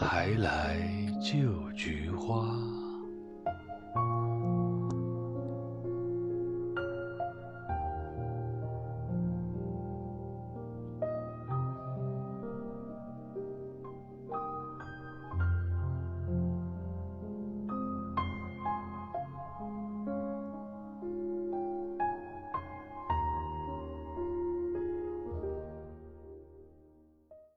还来就菊花。